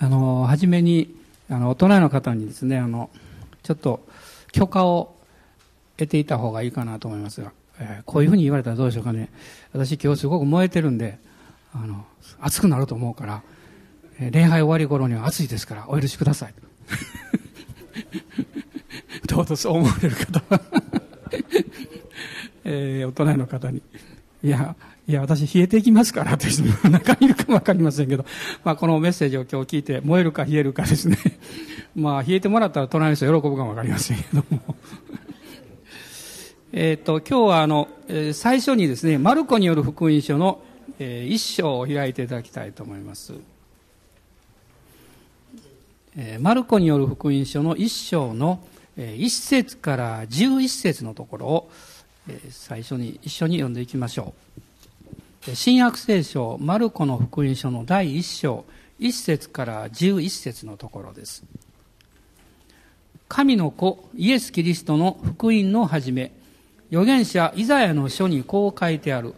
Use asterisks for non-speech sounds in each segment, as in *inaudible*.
あの、はじめに、あの、大人の方にですね、あの、ちょっと許可を得ていた方がいいかなと思いますが、えー、こういうふうに言われたらどうでしょうかね。私今日すごく燃えてるんで、あの、熱くなると思うから、えー、礼拝終わり頃には暑いですからお許しください。*laughs* どうぞそう思われる方は *laughs* えー、大人の方に。いや、いや、私冷えていきますからという人も中にいるかもわかりませんけど、まあこのメッセージを今日聞いて燃えるか冷えるかですね。*laughs* まあ冷えてもらったら隣の人喜ぶかもわかりませんけども。*laughs* えっと、今日はあの、え、最初にですね、マルコによる福音書の、え、一章を開いていただきたいと思います。えー、マルコによる福音書の一章の、えー、一節から十一節のところを、え、最初に一緒に読んでいきましょう。新約聖書マルコの福音書の第1章1節から11節のところです。神の子イエス・キリストの福音の始め預言者イザヤの書にこう書いてある。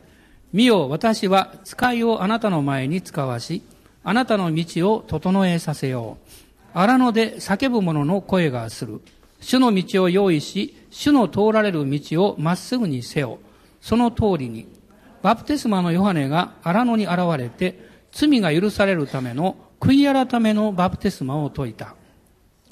見よ私は使いをあなたの前に使わしあなたの道を整えさせよう。荒野で叫ぶ者の声がする。主の道を用意し主の通られる道をまっすぐにせよ。その通りにバプテスマのヨハネが荒野に現れて、罪が許されるための悔い改めのバプテスマを説いた。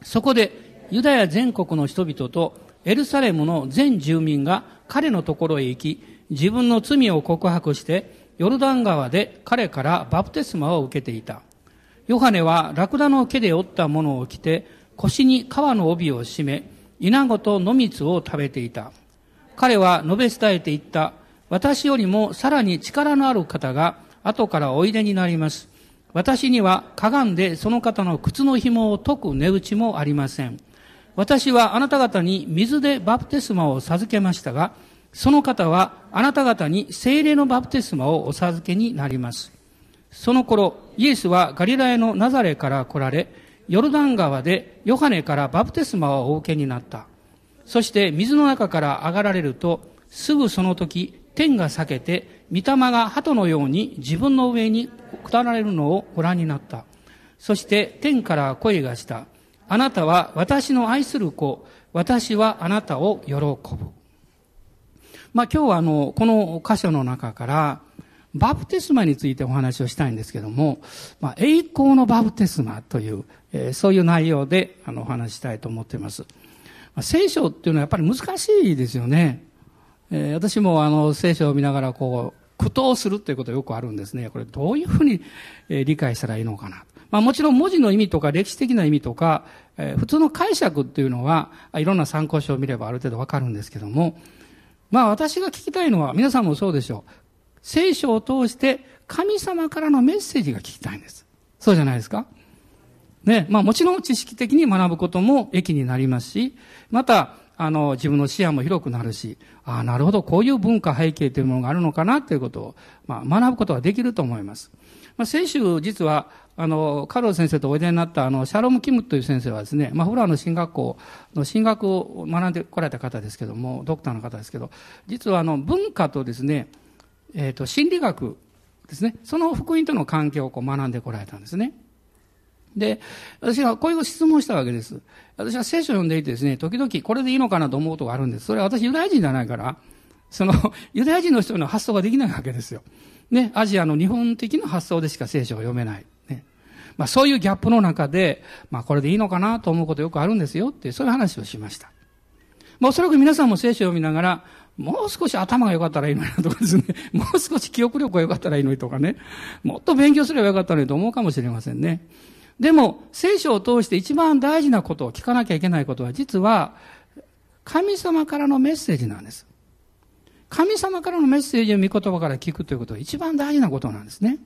そこで、ユダヤ全国の人々とエルサレムの全住民が彼のところへ行き、自分の罪を告白して、ヨルダン川で彼からバプテスマを受けていた。ヨハネはラクダの毛で折ったものを着て、腰に川の帯を締め、稲子と野蜜を食べていた。彼は述べ伝えていった。私よりもさらに力のある方が後からおいでになります。私にはかがんでその方の靴の紐を解く値打ちもありません。私はあなた方に水でバプテスマを授けましたが、その方はあなた方に精霊のバプテスマをお授けになります。その頃、イエスはガリラヤのナザレから来られ、ヨルダン川でヨハネからバプテスマをお受けになった。そして水の中から上がられると、すぐその時、天が裂けて、御霊が鳩のように自分の上に下られるのをご覧になった。そして天から声がした。あなたは私の愛する子、私はあなたを喜ぶ。まあ今日はあの、この箇所の中から、バプテスマについてお話をしたいんですけども、まあ、栄光のバプテスマという、えー、そういう内容であのお話したいと思っています。まあ、聖書っていうのはやっぱり難しいですよね。えー、私もあの聖書を見ながらこう、苦闘するということよくあるんですね。これどういうふうに、えー、理解したらいいのかな。まあもちろん文字の意味とか歴史的な意味とか、えー、普通の解釈っていうのは、いろんな参考書を見ればある程度わかるんですけども、まあ私が聞きたいのは、皆さんもそうでしょう。聖書を通して神様からのメッセージが聞きたいんです。そうじゃないですかね。まあもちろん知識的に学ぶことも益になりますし、また、あの、自分の視野も広くなるし、ああ、なるほど、こういう文化背景というものがあるのかなということを、まあ、学ぶことができると思います。まあ、先週、実は、あの、カロル先生とおいでになった、あの、シャロム・キムという先生はですね、まあ、フラーの進学校の進学を学んでこられた方ですけども、ドクターの方ですけど、実はあの、文化とですね、えっ、ー、と、心理学ですね、その福音との関係をこう学んでこられたんですね。で、私はこういう質問したわけです。私は聖書を読んでいてですね、時々これでいいのかなと思うことがあるんです。それは私ユダヤ人じゃないから、その、*laughs* ユダヤ人の人の発想ができないわけですよ。ね、アジアの日本的な発想でしか聖書を読めない。ね。まあそういうギャップの中で、まあこれでいいのかなと思うことよくあるんですよって、そういう話をしました。まあおそらく皆さんも聖書を読みながら、もう少し頭が良かったらいいのになとかですね、*laughs* もう少し記憶力が良かったらいいのにとかね、もっと勉強すればよかったのにと思うかもしれませんね。でも、聖書を通して一番大事なことを聞かなきゃいけないことは、実は、神様からのメッセージなんです。神様からのメッセージを御言葉から聞くということは一番大事なことなんですね。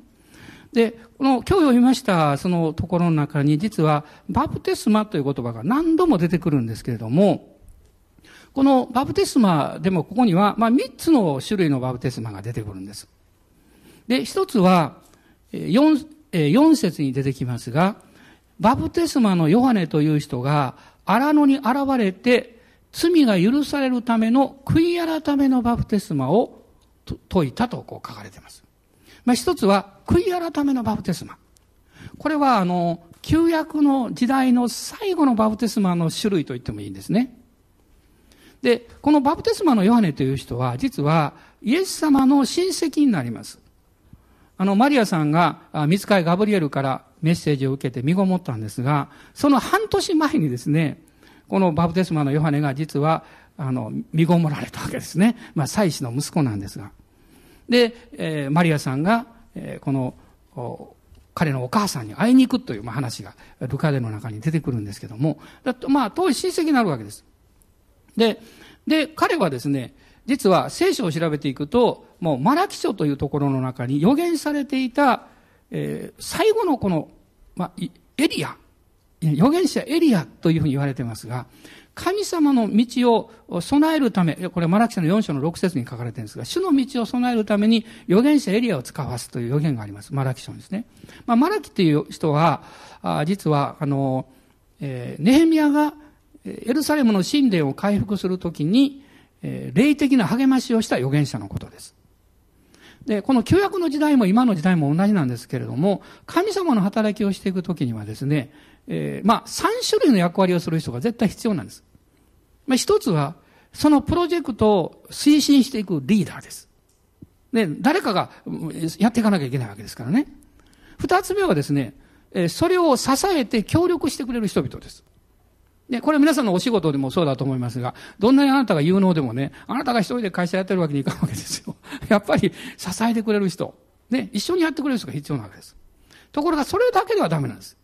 で、この今日読みましたそのところの中に実はバプテスマという言葉が何度も出てくるんですけれども、このバプテスマでもここには、まあ3つの種類のバプテスマが出てくるんです。で、一つは、4、4節に出てきますが、バプテスマのヨハネという人が荒野に現れて罪が許されるための悔い改めのバプテスマを説いたとこう書かれています。まあ、一つは悔い改めのバプテスマ。これはあの、旧約の時代の最後のバプテスマの種類と言ってもいいんですね。で、このバプテスマのヨハネという人は、実はイエス様の親戚になります。あの、マリアさんが、見つかいガブリエルからメッセージを受けて身ごもったんですが、その半年前にですね、このバプテスマのヨハネが実は、あの、身ごもられたわけですね。まあ、祭司の息子なんですが。で、えー、マリアさんが、えー、この、彼のお母さんに会いに行くという、まあ、話が、ルカデの中に出てくるんですけども、だとまあ、当時親戚になるわけです。で、で、彼はですね、実は聖書を調べていくと、もうマラキ書というところの中に予言されていた、えー、最後のこの、まあ、エリア、預言者エリアというふうに言われていますが、神様の道を備えるため、これマラキ書の4章の6節に書かれてるんですが、主の道を備えるために預言者エリアを使わすという予言があります。マラキ書ですね。まあ、マラキっていう人は、あ実は、あの、えー、ネヘミヤがエルサレムの神殿を回復するときに、えー、霊的な励ましをした預言者のことです。で、この旧約の時代も今の時代も同じなんですけれども、神様の働きをしていくときにはですね、えー、まあ、三種類の役割をする人が絶対必要なんです。まあ、一つは、そのプロジェクトを推進していくリーダーです。で、誰かがやっていかなきゃいけないわけですからね。二つ目はですね、それを支えて協力してくれる人々です。で、これ皆さんのお仕事でもそうだと思いますが、どんなにあなたが有能でもね、あなたが一人で会社やってるわけにいかんわけですよ。*laughs* やっぱり支えてくれる人、ね、一緒にやってくれる人が必要なわけです。ところがそれだけではダメなんです。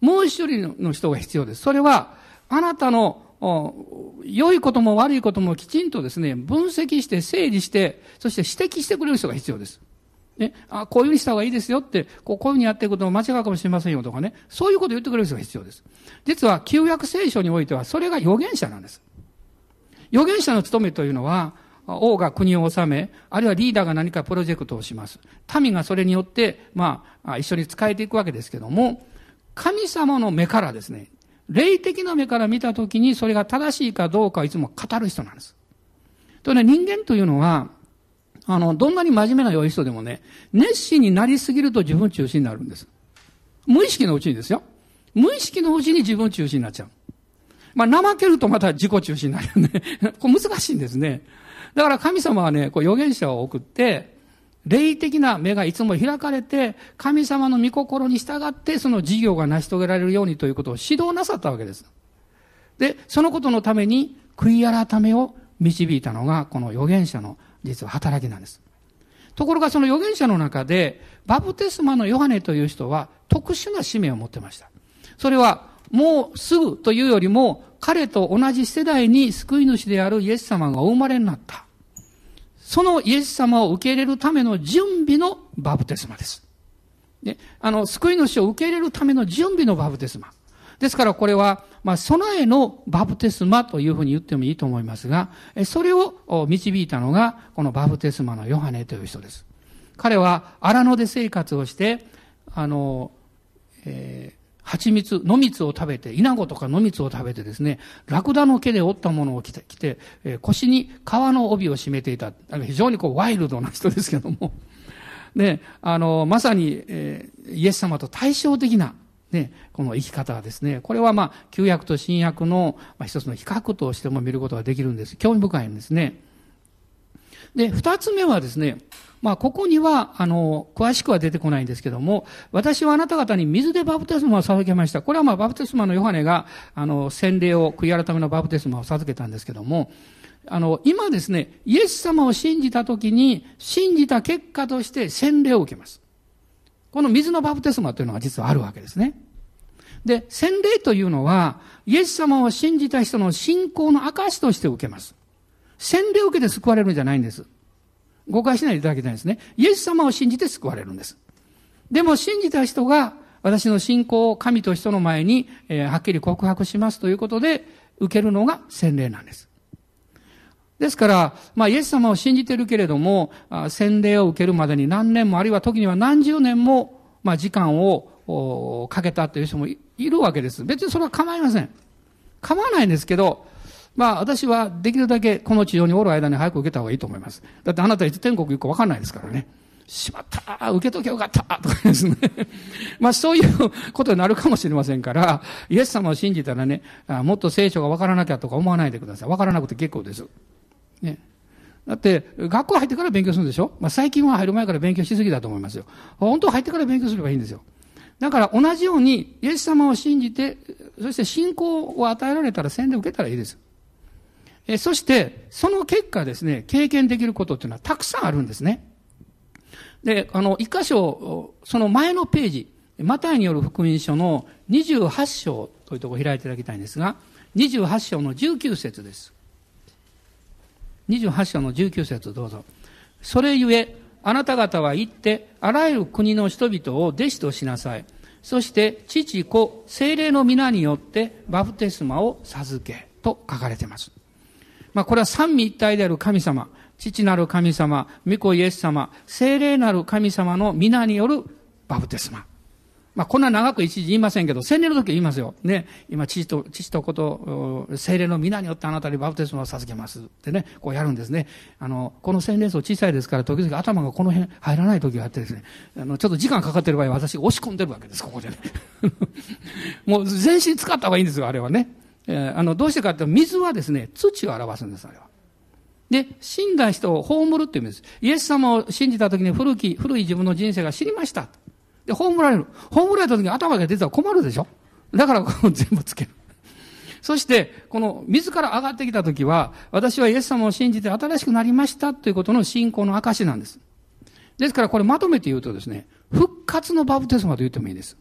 もう一人の人が必要です。それは、あなたの良いことも悪いこともきちんとですね、分析して整理して、そして指摘してくれる人が必要です。ね、あ、こういうふうにした方がいいですよって、こうこういうふうにやっていくことも間違うかもしれませんよとかね、そういうことを言ってくれる人が必要です。実は、旧約聖書においては、それが預言者なんです。預言者の務めというのは、王が国を治め、あるいはリーダーが何かプロジェクトをします。民がそれによって、まあ、一緒に使えていくわけですけども、神様の目からですね、霊的な目から見たときにそれが正しいかどうかをいつも語る人なんです。とね、人間というのは、あの、どんなに真面目な良い人でもね、熱心になりすぎると自分中心になるんです。無意識のうちにですよ。無意識のうちに自分中心になっちゃう。まあ、怠けるとまた自己中心になるよね。*laughs* これ難しいんですね。だから神様はね、こう預言者を送って、霊的な目がいつも開かれて、神様の御心に従ってその事業が成し遂げられるようにということを指導なさったわけです。で、そのことのために悔い改めを導いたのがこの預言者の実は働きなんです。ところがその預言者の中で、バプテスマのヨハネという人は特殊な使命を持ってました。それはもうすぐというよりも彼と同じ世代に救い主であるイエス様がお生まれになった。そのイエス様を受け入れるための準備のバプテスマです。で、あの、救い主を受け入れるための準備のバプテスマ。ですからこれは、まあ、備えのバプテスマというふうに言ってもいいと思いますが、それを導いたのが、このバプテスマのヨハネという人です。彼は荒野で生活をして、あの、えー蜂蜜、野蜜を食べて、稲子とか野蜜を食べてですね、ラクダの毛で折ったものを着て、着てえー、腰に皮の帯を締めていた。非常にこうワイルドな人ですけども。で、あの、まさに、えー、イエス様と対照的な、ね、この生き方はですね。これはまあ、旧約と新約の、まあ、一つの比較としても見ることができるんです。興味深いんですね。で、二つ目はですね、まあ、ここには、あの、詳しくは出てこないんですけども、私はあなた方に水でバプテスマを授けました。これはまあ、バプテスマのヨハネが、あの、洗礼を、悔い改めのバプテスマを授けたんですけども、あの、今ですね、イエス様を信じたときに、信じた結果として洗礼を受けます。この水のバプテスマというのが実はあるわけですね。で、洗礼というのは、イエス様を信じた人の信仰の証として受けます。洗礼を受けて救われるんじゃないんです。誤解しないでいただきたいんですね。イエス様を信じて救われるんです。でも信じた人が私の信仰を神と人の前に、えー、はっきり告白しますということで受けるのが洗礼なんです。ですから、まあ、イエス様を信じてるけれども、洗礼を受けるまでに何年も、あるいは時には何十年も、まあ、時間をかけたという人もいるわけです。別にそれは構いません。構わないんですけど、まあ私はできるだけこの地上におる間に早く受けた方がいいと思います。だってあなたいつ天国行くか分かんないですからね。しまった受けとけよかったとかですね。*laughs* まあそういうことになるかもしれませんから、イエス様を信じたらね、もっと聖書がわからなきゃとか思わないでください。わからなくて結構です。ね。だって、学校入ってから勉強するんでしょ？まあ最近は入る前から勉強しすぎだと思いますよ。本当は入ってから勉強すればいいんですよ。だから同じように、イエス様を信じて、そして信仰を与えられたら洗礼を受けたらいいです。えそして、その結果ですね、経験できることっていうのはたくさんあるんですね。で、あの、一箇所、その前のページ、マタイによる福音書の28章というところを開いていただきたいんですが、28章の19節です。28章の19節どうぞ。それゆえ、あなた方は行って、あらゆる国の人々を弟子としなさい。そして、父、子、精霊の皆によってバプテスマを授け、と書かれています。まあ、これは三位一体である神様、父なる神様、御子イエス様、精霊なる神様の皆によるバプテスマ。まあ、こんな長く一時言いませんけど、洗礼の時言いますよ。ね。今、父と、父と子と、精霊の皆によってあなたにバプテスマを授けます。ってね、こうやるんですね。あの、この洗礼層小さいですから、時々頭がこの辺入らない時があってですね、あの、ちょっと時間かかってる場合、私押し込んでるわけです、ここでね。*laughs* もう全身使った方がいいんですよ、あれはね。えー、あの、どうしてかって水はですね、土を表すんです、あれは。で、死んだ人を葬るっていうんです。イエス様を信じた時に古き、古い自分の人生が死にました。で、葬られる。葬られた時に頭が出たら困るでしょ？だから全部つける。そして、この自ら上がってきた時は、私はイエス様を信じて新しくなりましたということの信仰の証なんです。ですからこれまとめて言うとですね、復活のバプテスマと言ってもいいです。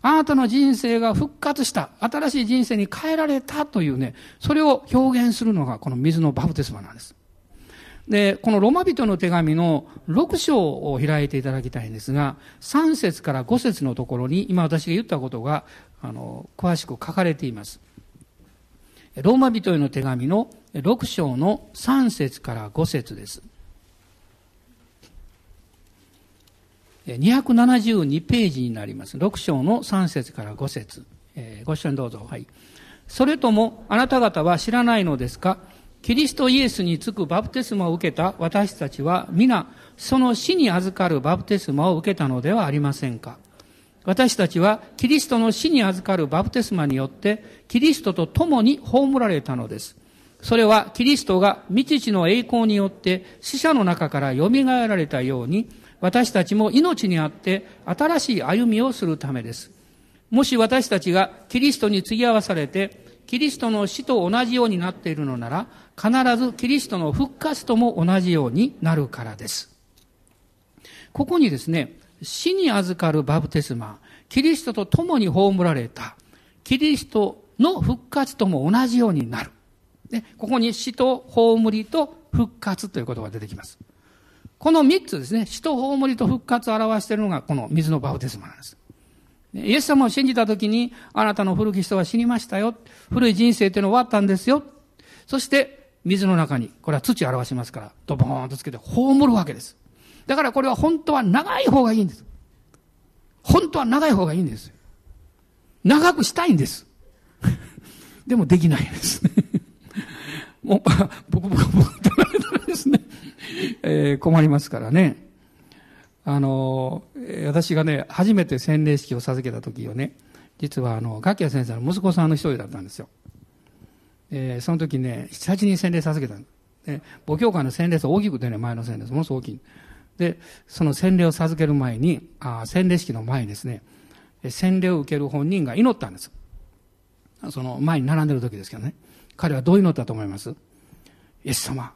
あなたの人生が復活した、新しい人生に変えられたというね、それを表現するのがこの水のバプテスマなんです。で、このロマ人の手紙の6章を開いていただきたいんですが、3節から5節のところに、今私が言ったことが、あの、詳しく書かれています。ローマ人への手紙の6章の3節から5節です。272ページになります。6章の3節から5節、えー、ご一緒にどうぞ。はい。それとも、あなた方は知らないのですか？キリストイエスにつくバプテスマを受けた私たちは皆、その死に預かるバプテスマを受けたのではありませんか？私たちはキリストの死に預かるバプテスマによって、キリストと共に葬られたのです。それはキリストが未知の栄光によって死者の中から蘇られたように、私たちも命にあって新しい歩みをするためです。もし私たちがキリストに継ぎ合わされて、キリストの死と同じようになっているのなら、必ずキリストの復活とも同じようになるからです。ここにですね、死に預かるバプテスマ、キリストと共に葬られた、キリストの復活とも同じようになる。で、ここに死と葬りと復活ということが出てきます。この三つですね、死と葬りと復活を表しているのがこの水のバプテスマなんです。イエス様を信じたときに、あなたの古き人は死にましたよ。古い人生っていうのは終わったんですよ。そして、水の中に、これは土を表しますから、ドボーンとつけて葬るわけです。だからこれは本当は長い方がいいんです。本当は長い方がいいんです。長くしたいんです。*laughs* でもできないです。ね *laughs* もう、僕、僕、僕、僕、ですね。えー、困りますからね。あの、私がね、初めて洗礼式を授けた時をね、実はあの、ガキヤ先生の息子さんの一人だったんですよ。えー、その時ね、7、8人洗礼授けたで、母教会の洗礼数大きくてね、前の洗礼数、ものすごく大きい。で、その洗礼を授ける前に、あ洗礼式の前にですね、洗礼を受ける本人が祈ったんです。その前に並んでる時ですけどね。彼はどう祈ったと思います？イエス様、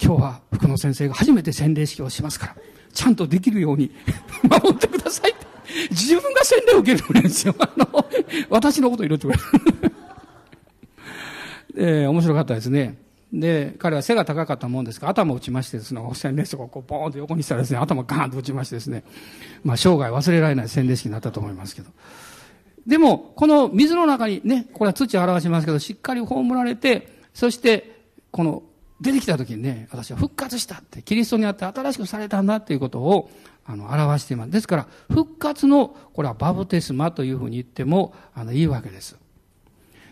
今日は福野先生が初めて洗礼式をしますから、ちゃんとできるように *laughs* 守ってくださいって。自分が洗礼を受けるんですよ。あの、私のこと祈ってくれる。えー、面白かったですね。で、彼は背が高かったもんですか？ら、頭を打ちましてですね、洗礼式をこう、ボーンと横にしたらですね、頭ガーンと打ちましてですね、まあ、生涯忘れられない洗礼式になったと思いますけど。でも、この水の中にね、これは土を表しますけど、しっかり葬られて、そして、この出てきた時にね、私は復活したって、キリストにあって新しくされたんだっていうことを、あの、表しています。ですから、復活の、これはバブテスマというふうに言っても、あの、いいわけです。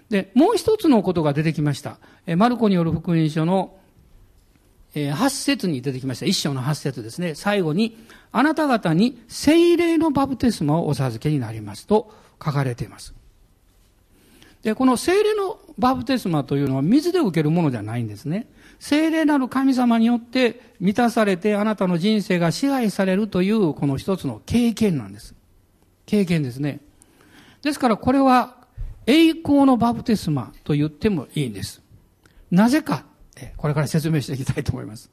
で、もう一つのことが出てきました。え、マルコによる福音書の、えー、8節に出てきました。一章の8節ですね。最後に、あなた方に聖霊のバプテスマをお授けになりますと書かれています。で、この聖霊のバプテスマというのは水で受けるものではないんですね。聖霊なる神様によって満たされてあなたの人生が支配されるというこの一つの経験なんです。経験ですね。ですからこれは栄光のバプテスマと言ってもいいんです。なぜか、これから説明していきたいと思います。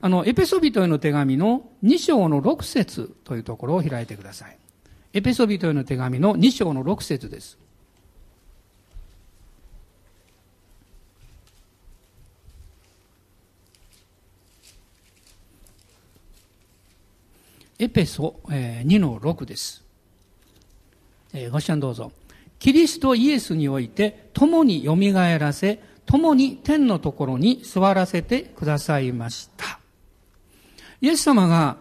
あの、エペソビトへの手紙の2章の6節というところを開いてください。エペソビトへの手紙の2章の6節です。エペソ2の6です。ご視聴どうぞ。キリストイエスにおいて共によみがえらせ、共に天のところに座らせてくださいました。イエス様が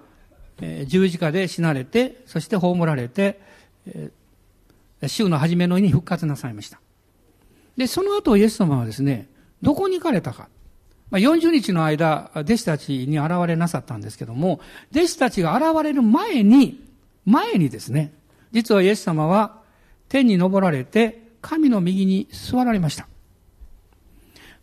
十字架で死なれて、そして葬られて、週の初めの日に復活なさいました。で、その後イエス様はですね、どこに行かれたか。まあ、40日の間、弟子たちに現れなさったんですけども、弟子たちが現れる前に、前にですね、実はイエス様は天に昇られて、神の右に座られました。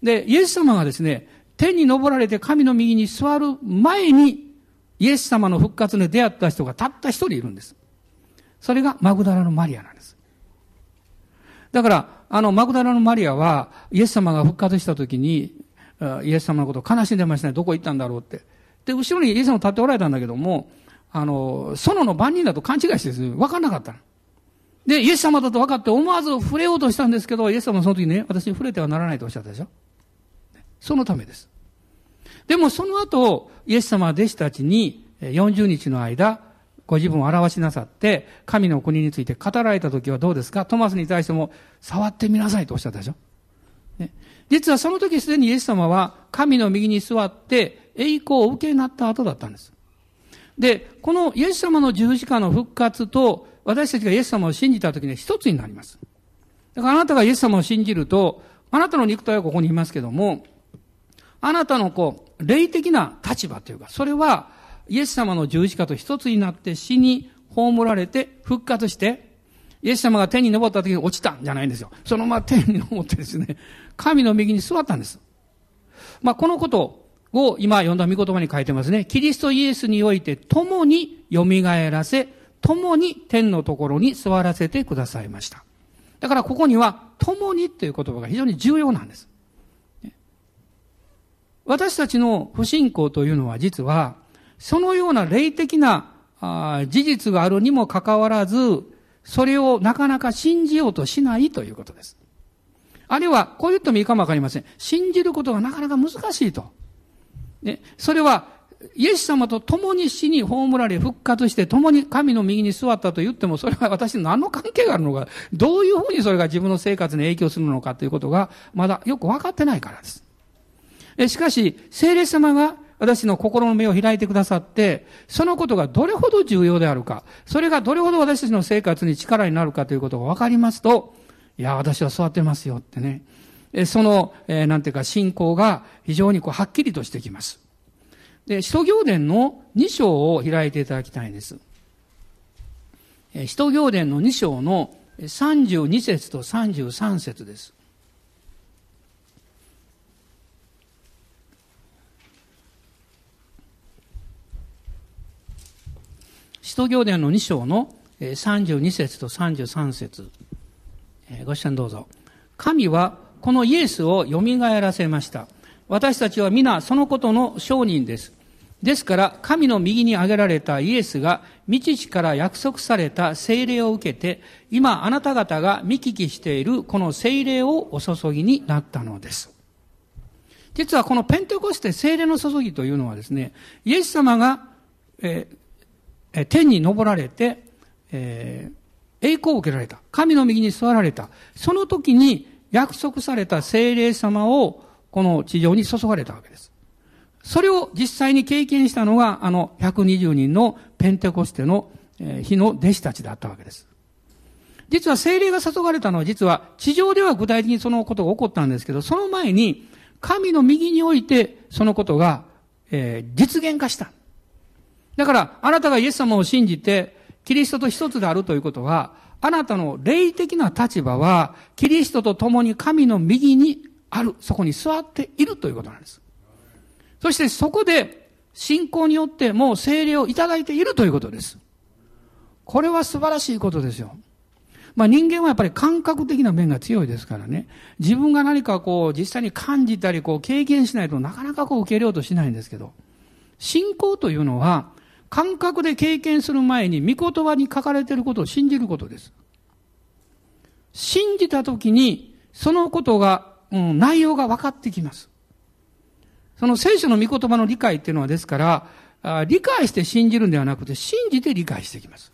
で、イエス様がですね、天に昇られて神の右に座る前に、イエス様の復活に出会った人がたった一人いるんです。それがマグダラのマリアなんです。だから、あの、マグダラのマリアは、イエス様が復活した時に、イエス様のことを悲しんでましたね。どこ行ったんだろうって。で、後ろにイエス様立っておられたんだけども、あの、園の番人だと勘違いしてですね、分かんなかったの。で、イエス様だと分かって思わず触れようとしたんですけど、イエス様はその時ね、私に触れてはならないとおっしゃったでしょ？そのためです。でもその後、イエス様は弟子たちに40日の間、ご自分を表しなさって、神の国について語られた時はどうですか？トマスに対しても、触ってみなさいとおっしゃったでしょ？ね、実はその時すでにイエス様は神の右に座って栄光を受けになった後だったんです。で、このイエス様の十字架の復活と私たちがイエス様を信じた時には一つになります。だからあなたがイエス様を信じると、あなたの肉体はここにいますけども、あなたのこう、霊的な立場というか、それはイエス様の十字架と一つになって死に葬られて復活して、イエス様が天に登った時に落ちたんじゃないんですよ。そのまま天に登ってですね、神の右に座ったんです。まあ、このことを今読んだ見言葉に書いてますね。キリストイエスにおいて共に蘇らせ、共に天のところに座らせてくださいました。だからここには、共にという言葉が非常に重要なんです。私たちの不信仰というのは実は、そのような霊的な事実があるにもかかわらず、それをなかなか信じようとしないということです。あるいは、こう言ってもいいかもわかりません。信じることがなかなか難しいと。ね、それは、イエス様と共に死に葬られ復活して共に神の右に座ったと言っても、それは私に何の関係があるのか、どういうふうにそれが自分の生活に影響するのかということが、まだよく分かってないからです。しかし、聖霊様が私の心の目を開いてくださって、そのことがどれほど重要であるか、それがどれほど私たちの生活に力になるかということが分かりますと、いや、私は座ってますよってね。その、えー、なんていうか、信仰が非常にこう、はっきりとしてきます。で、使徒行伝の2章を開いていただきたいんです。使徒行伝の2章の32節と33節です。使徒行伝の2章の32節と33節ご視聴どうぞ。神はこのイエスを蘇らせました。私たちは皆そのことの証人です。ですから、神の右に挙げられたイエスが、未知から約束された聖霊を受けて、今あなた方が見聞きしているこの聖霊をお注ぎになったのです。実はこのペンテコステ聖霊の注ぎというのはですね、イエス様が、えー、天に昇られて、えー、栄光を受けられた。神の右に座られた。その時に約束された聖霊様をこの地上に注がれたわけです。それを実際に経験したのが、あの120人のペンテコステの日の弟子たちだったわけです。実は精霊が注がれたのは実は地上では具体的にそのことが起こったんですけど、その前に神の右においてそのことがえー、実現化した。だから、あなたがイエス様を信じて、キリストと一つであるということは、あなたの霊的な立場は、キリストと共に神の右にある、そこに座っているということなんです。そしてそこで、信仰によってもう精霊をいただいているということです。これは素晴らしいことですよ。まあ人間はやっぱり感覚的な面が強いですからね。自分が何かこう実際に感じたりこう経験しないとなかなかこう受け入れようとしないんですけど、信仰というのは感覚で経験する前に御言葉に書かれていることを信じることです。信じたときにそのことが、うん、内容が分かってきます。その聖書の御言葉の理解っていうのはですから、理解して信じるんではなくて信じて理解してきます。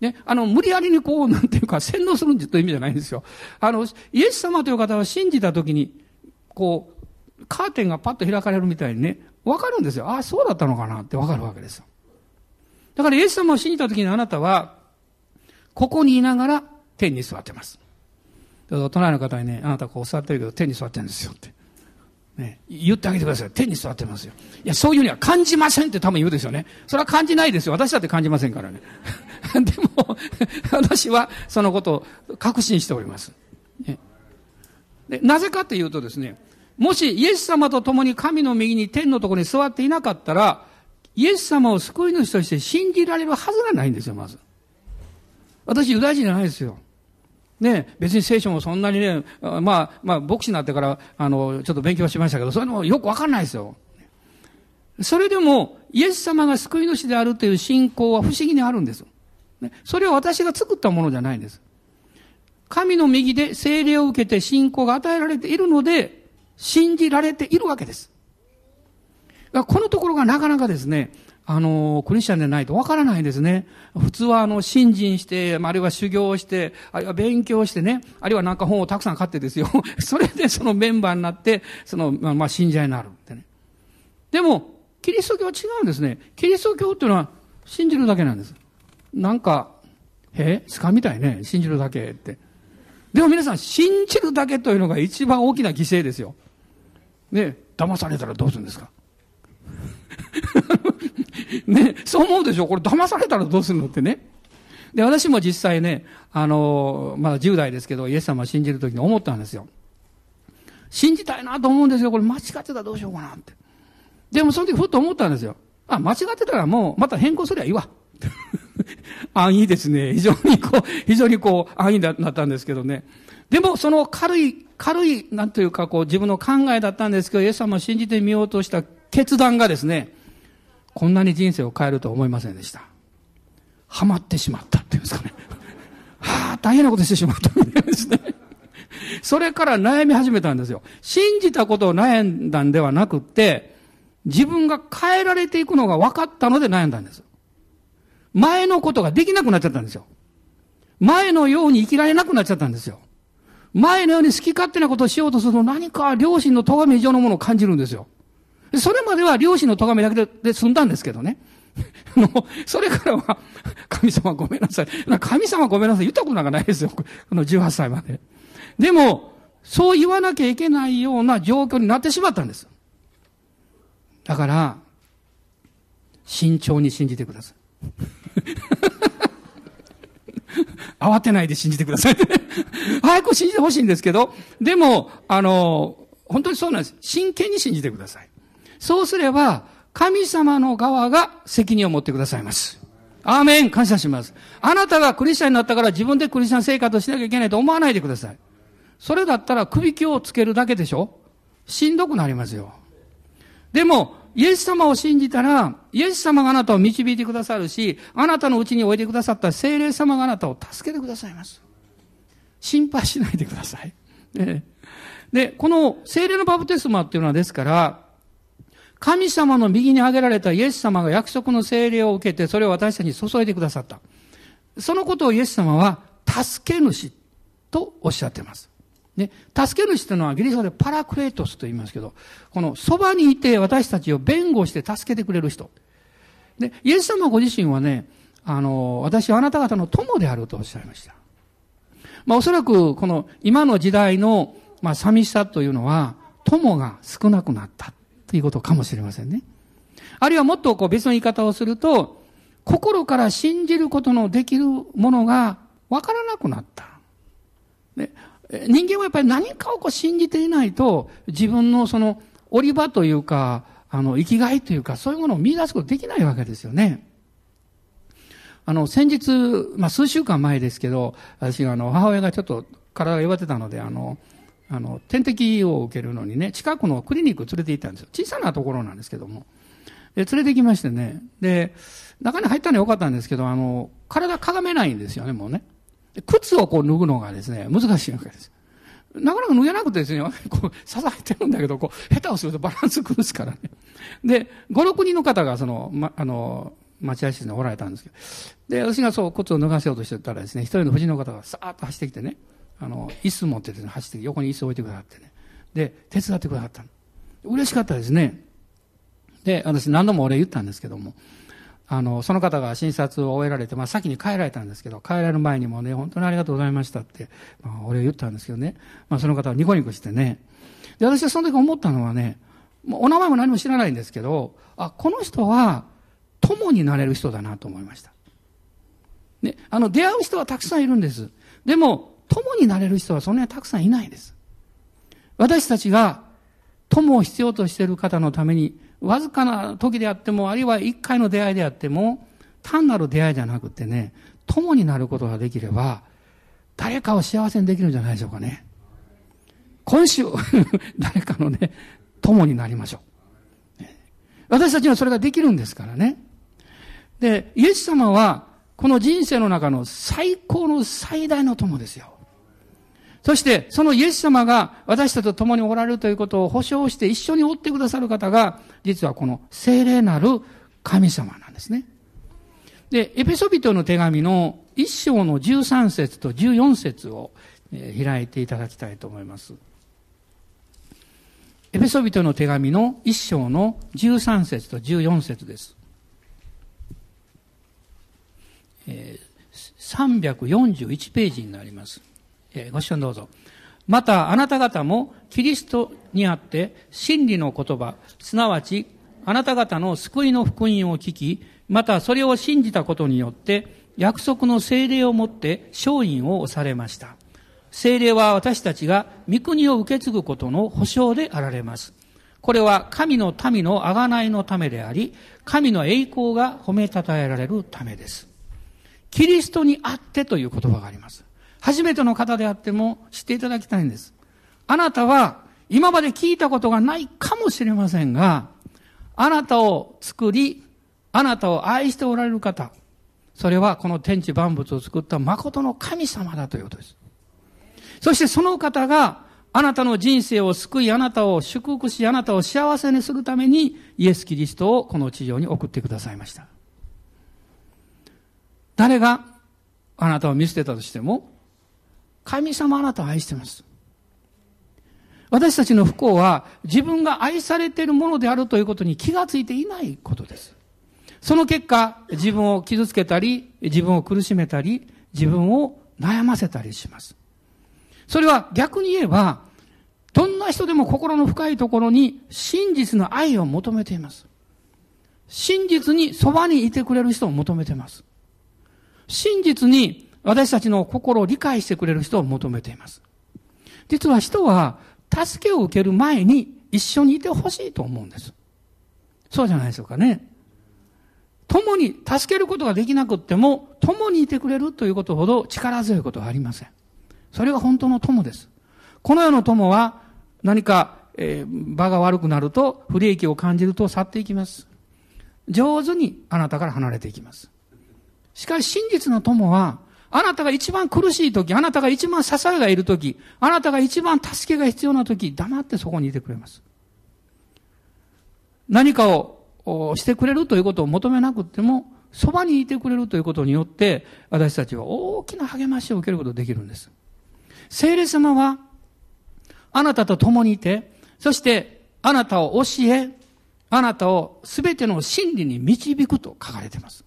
ね、あの、無理やりにこう、なんていうか、洗脳するんじという意味じゃないんですよ。あの、イエス様という方は信じたときに、こう、カーテンがパッと開かれるみたいにね、わかるんですよ。ああ、そうだったのかなってわかるわけですよ。だからイエス様を信じたときにあなたは、ここにいながら天に座ってます。隣の方にね、あなたこう座ってるけど天に座ってるんですよって。ね、言ってあげてください。天に座ってますよ。いや、そういうには感じませんって多分言うですよね。それは感じないですよ。私だって感じませんからね。*laughs* でも、私はそのことを確信しております。ね、でなぜかというとですね、もしイエス様と共に神の右に天のところに座っていなかったら、イエス様を救い主として信じられるはずがないんですよ、まず。私、ユダヤ人じゃないですよ。ね、別に聖書もそんなにね、まあ、まあ、牧師になってから、あの、ちょっと勉強しましたけど、それもよくわかんないですよ。それでも、イエス様が救い主であるという信仰は不思議にあるんです。ね、それは私が作ったものじゃないんです。神の右で聖霊を受けて信仰が与えられているので、信じられているわけです。このところがなかなかですね、あの、クリスチャンでないとわからないですね。普通はあの、信心して、あるいは修行して、あるいは勉強してね、あるいはなんか本をたくさん買ってですよ。*laughs* それでそのメンバーになって、その、まあ、信者になるってね。でも、キリスト教は違うんですね。キリスト教っていうのは信じるだけなんです。なんか、へえかみたいね。信じるだけって。でも皆さん、信じるだけというのが一番大きな犠牲ですよ。ね、騙されたらどうするんですか？*laughs* ね、そう思うでしょ？これ騙されたらどうするのってね。で、私も実際ね、あの、まだ10代ですけど、イエス様を信じるときに思ったんですよ。信じたいなと思うんですよ。これ間違ってたらどうしようかなって。でもその時ふっと思ったんですよ。あ、間違ってたらもう、また変更すりゃいいわ。*laughs* 安易ですね。非常にこう、非常にこう、安易だったんですけどね。でも、その軽い、軽い、なんというか、こう、自分の考えだったんですけど、イエス様を信じてみようとした決断がですね、こんなに人生を変えるとは思いませんでした。ハマってしまったっていうんですかね。*laughs* はあ、大変なことしてしまったみたいですね。*laughs* それから悩み始めたんですよ。信じたことを悩んだんではなくって、自分が変えられていくのが分かったので悩んだんです。前のことができなくなっちゃったんですよ。前のように生きられなくなっちゃったんですよ。前のように好き勝手なことをしようとすると何か良心の咎め以上のものを感じるんですよ。それまでは両親の咎めだけでで済んだんですけどね。*laughs* もう、それからは、神様ごめんなさい。神様ごめんなさい。言ったことなんかないですよ。この18歳まで。でも、そう言わなきゃいけないような状況になってしまったんです。だから、慎重に信じてください。*laughs* 慌てないで信じてください。*laughs* 早く信じてほしいんですけど、でも、あの、本当にそうなんです。真剣に信じてください。そうすれば、神様の側が責任を持ってくださいます。アーメン感謝します。あなたがクリスチャンになったから自分でクリスチャン生活をしなきゃいけないと思わないでください。それだったら首輝をつけるだけでしょ？しんどくなりますよ。でも、イエス様を信じたら、イエス様があなたを導いてくださるし、あなたのうちにおいてくださった精霊様があなたを助けてくださいます。心配しないでください。で、この精霊のバプテスマっていうのはですから、神様の右に挙げられたイエス様が約束の精霊を受けて、それを私たちに注いでくださった。そのことをイエス様は、助け主とおっしゃっています。ね、助け主というのはギリシャでパラクレートスと言いますけど、このそばにいて私たちを弁護して助けてくれる人。で、イエス様ご自身はね、あの、私はあなた方の友であるとおっしゃいました。まあおそらくこの今の時代の、まあ寂しさというのは、友が少なくなった。ということかもしれませんね。あるいはもっとこう別の言い方をすると、心から信じることのできるものがわからなくなった。で人間はやっぱり何かをこう信じていないと、自分のその、折り場というか、あの、生きがいというか、そういうものを見出すことできないわけですよね。あの、先日、まあ、数週間前ですけど、私があの、母親がちょっと体が弱ってたので、あの、あの、点滴を受けるのにね、近くのクリニック連れて行ったんですよ。小さなところなんですけども。で、連れてきましてね。で、中に入ったのは良かったんですけど、あの、体かがめないんですよね、もうね。靴をこう脱ぐのがですね、難しいわけです。なかなか脱げなくてですね、*laughs* こう、支えてるんだけど、こう、下手をするとバランス崩すからね。で、5、6人の方が、その、ま、あの、待合室におられたんですけど、で、私がそう靴を脱がせようとしてたらですね、一人の夫人の方がさーっと走ってきてね、あの、椅子持ってですね、走って横に椅子置いてくださってね、で、手伝ってくださったの。嬉しかったですね。で、私何度も俺言ったんですけども、あの、その方が診察を終えられて、まあ先に帰られたんですけど、帰られる前にもね、本当にありがとうございましたって、まあ俺言ったんですけどね、まあその方はニコニコしてね、で、私はその時思ったのはね、もうお名前も何も知らないんですけど、あ、この人は、友になれる人だなと思いました。ね、あの、出会う人はたくさんいるんです。でも、友になれる人はそんなにたくさんいないです。私たちが友を必要としている方のために、わずかな時であっても、あるいは一回の出会いであっても、単なる出会いじゃなくてね、友になることができれば、誰かを幸せにできるんじゃないでしょうかね。今週、*laughs* 誰かのね、友になりましょう。私たちはそれができるんですからね。で、イエス様は、この人生の中の最高の最大の友ですよ。そして、そのイエス様が私たちと共におられるということを保証して一緒に追ってくださる方が、実はこの聖霊なる神様なんですね。で、エペソビトの手紙の一章の13節と14節を開いていただきたいと思います。エペソビトの手紙の一章の13節と14節です。えー、341ページになります。え、ご視聴どうぞ。また、あなた方もキリストにあって真理の言葉、すなわち、あなた方の救いの福音を聞き、またそれを信じたことによって、約束の精霊をもって勝因を押されました。精霊は私たちが御国を受け継ぐことの保証であられます。これは神の民の贖いのためであり、神の栄光が褒めたたえられるためです。キリストにあってという言葉があります。初めての方であっても知っていただきたいんです。あなたは今まで聞いたことがないかもしれませんが、あなたを作り、あなたを愛しておられる方、それはこの天地万物を作った誠の神様だということです。そしてその方があなたの人生を救い、あなたを祝福し、あなたを幸せにするためにイエス・キリストをこの地上に送ってくださいました。誰があなたを見捨てたとしても、神様あなたを愛してます。私たちの不幸は自分が愛されているものであるということに気がついていないことです。その結果、自分を傷つけたり、自分を苦しめたり、自分を悩ませたりします。それは逆に言えば、どんな人でも心の深いところに真実の愛を求めています。真実にそばにいてくれる人を求めています。真実に私たちの心を理解してくれる人を求めています。実は人は助けを受ける前に一緒にいてほしいと思うんです。そうじゃないでしょうかね。共に助けることができなくっても、共にいてくれるということほど力強いことはありません。それが本当の友です。この世の友は何か、えー、場が悪くなると、不利益を感じると去っていきます。上手にあなたから離れていきます。しかし真実の友は、あなたが一番苦しい時、あなたが一番支えがいる時、あなたが一番助けが必要な時、黙ってそこにいてくれます。何かをしてくれるということを求めなくても、そばにいてくれるということによって、私たちは大きな励ましを受けることができるんです。聖霊様は、あなたと共にいて、そしてあなたを教え、あなたをすべての真理に導くと書かれています。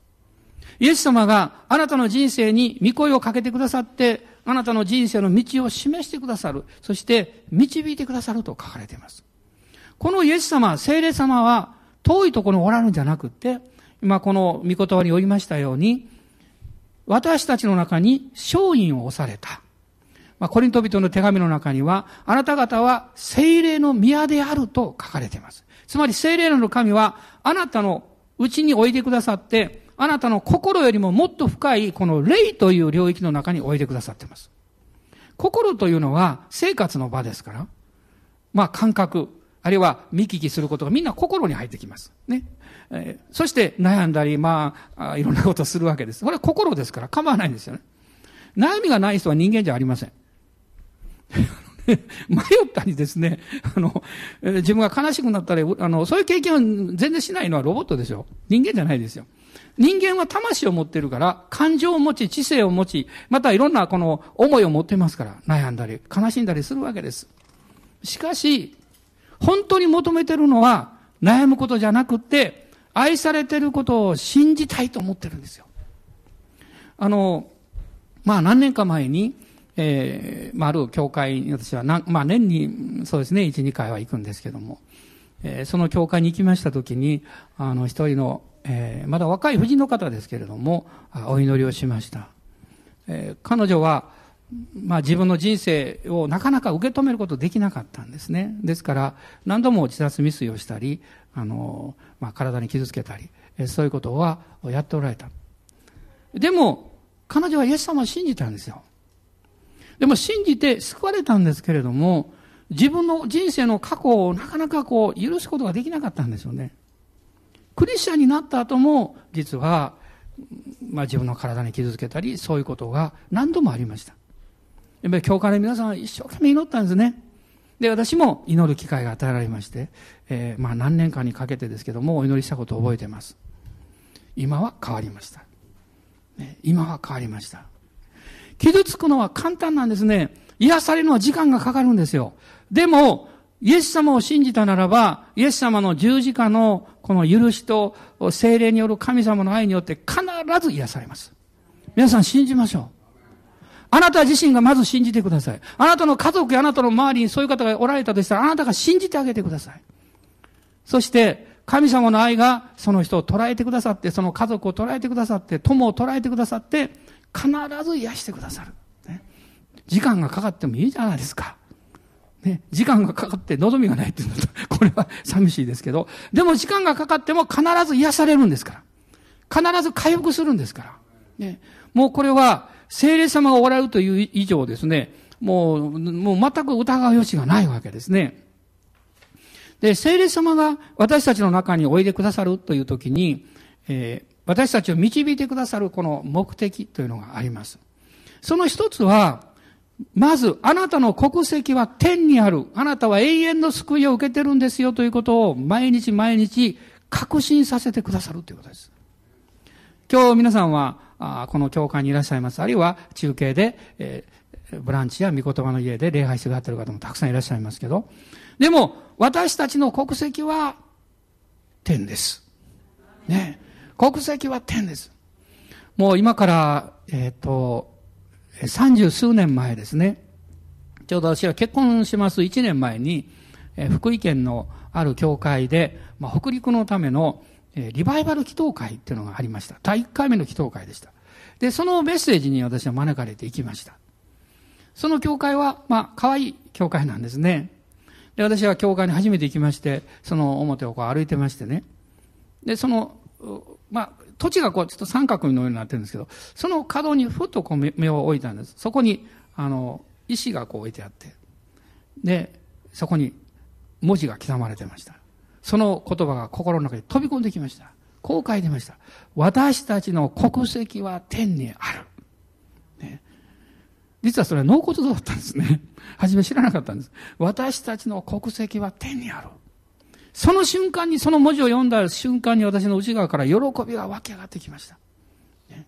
イエス様があなたの人生に御声をかけてくださって、あなたの人生の道を示してくださる。そして導いてくださると書かれています。このイエス様、聖霊様は遠いところにおられるんじゃなくて、今この御言葉によりましたように、私たちの中に勝因を押された。まあ、コリント人の手紙の中には、あなた方は精霊の宮であると書かれています。つまり精霊の神は、あなたのうちにおいでくださって、あなたの心よりももっと深い、この霊という領域の中においでくださっています。心というのは生活の場ですから、まあ感覚、あるいは見聞きすることがみんな心に入ってきます。ね。えー、そして悩んだり、まあいろんなことをするわけです。これは心ですから構わないんですよね。悩みがない人は人間じゃありません。*laughs* 迷ったりですね、あの、自分が悲しくなったり、あの、そういう経験を全然しないのはロボットですよ。人間じゃないですよ。人間は魂を持ってるから、感情を持ち、知性を持ち、またいろんなこの思いを持ってますから、悩んだり、悲しんだりするわけです。しかし、本当に求めてるのは、悩むことじゃなくて、愛されてることを信じたいと思ってるんですよ。あの、まあ何年か前に、えー、まあ、ある教会に私はまあ、年に、そうですね、1、2回は行くんですけども、えー、その教会に行きましたときに、あの、一人の、えー、まだ若い婦人の方ですけれども、お祈りをしました。えー、彼女は、まあ自分の人生をなかなか受け止めることできなかったんですね。ですから、何度も自殺未遂をしたり、あの、まあ体に傷つけたり、そういうことはやっておられた。でも、彼女はイエス様を信じたんですよ。でも信じて救われたんですけれども、自分の人生の過去をなかなかこう許すことができなかったんですよね。クリスチャンになった後も、実は、まあ自分の体に傷つけたり、そういうことが何度もありました。やっぱり教会の皆さんは一生懸命祈ったんですね。で、私も祈る機会が与えられまして、えー、まあ何年間にかけてですけども、お祈りしたことを覚えてます。今は変わりました。ね、今は変わりました。傷つくのは簡単なんですね。癒されるのは時間がかかるんですよ。でも、イエス様を信じたならば、イエス様の十字架のこの許しと精霊による神様の愛によって必ず癒されます。皆さん信じましょう。あなた自身がまず信じてください。あなたの家族やあなたの周りにそういう方がおられたとしたら、あなたが信じてあげてください。そして、神様の愛がその人を捉えてくださって、その家族を捉えてくださって、友を捉えてくださって、必ず癒してくださる。ね、時間がかかってもいいじゃないですか。ね、時間がかかって望みがないっていうのと、*laughs* これは寂しいですけど、でも時間がかかっても必ず癒されるんですから。必ず回復するんですから。ね、もうこれは、聖霊様がおられるという以上ですね、もう、もう全く疑う余地がないわけですね。で、聖霊様が私たちの中においでくださるというときに、えー、私たちを導いてくださるこの目的というのがあります。その一つは、まず、あなたの国籍は天にある。あなたは永遠の救いを受けてるんですよということを毎日毎日確信させてくださるということです。今日皆さんは、あこの教会にいらっしゃいます。あるいは中継で、えー、ブランチや御言葉の家で礼拝してくださっている方もたくさんいらっしゃいますけど、でも、私たちの国籍は天です。ね。国籍は天です。もう今から、えっ、ー、と、三十数年前ですね。ちょうど私は結婚します一年前に、えー、福井県のある教会で、まあ、北陸のための、えー、リバイバル祈祷会っていうのがありました。第一回目の祈祷会でした。で、そのメッセージに私は招かれて行きました。その教会は、まあ、可愛い教会なんですね。で、私は教会に初めて行きまして、その表をこう歩いてましてね。で、そのまあ、土地がこう、ちょっと三角のようになってるんですけど、その角にふっとこう目を置いたんです。そこに、あの、石がこう置いてあって、で、そこに文字が刻まれてました。その言葉が心の中に飛び込んできました。こう書いてました。私たちの国籍は天にある。ね、実はそれは納骨堂だったんですね。*laughs* 初め知らなかったんです。私たちの国籍は天にある。その瞬間に、その文字を読んだ瞬間に私の内側から喜びが湧き上がってきました。ね、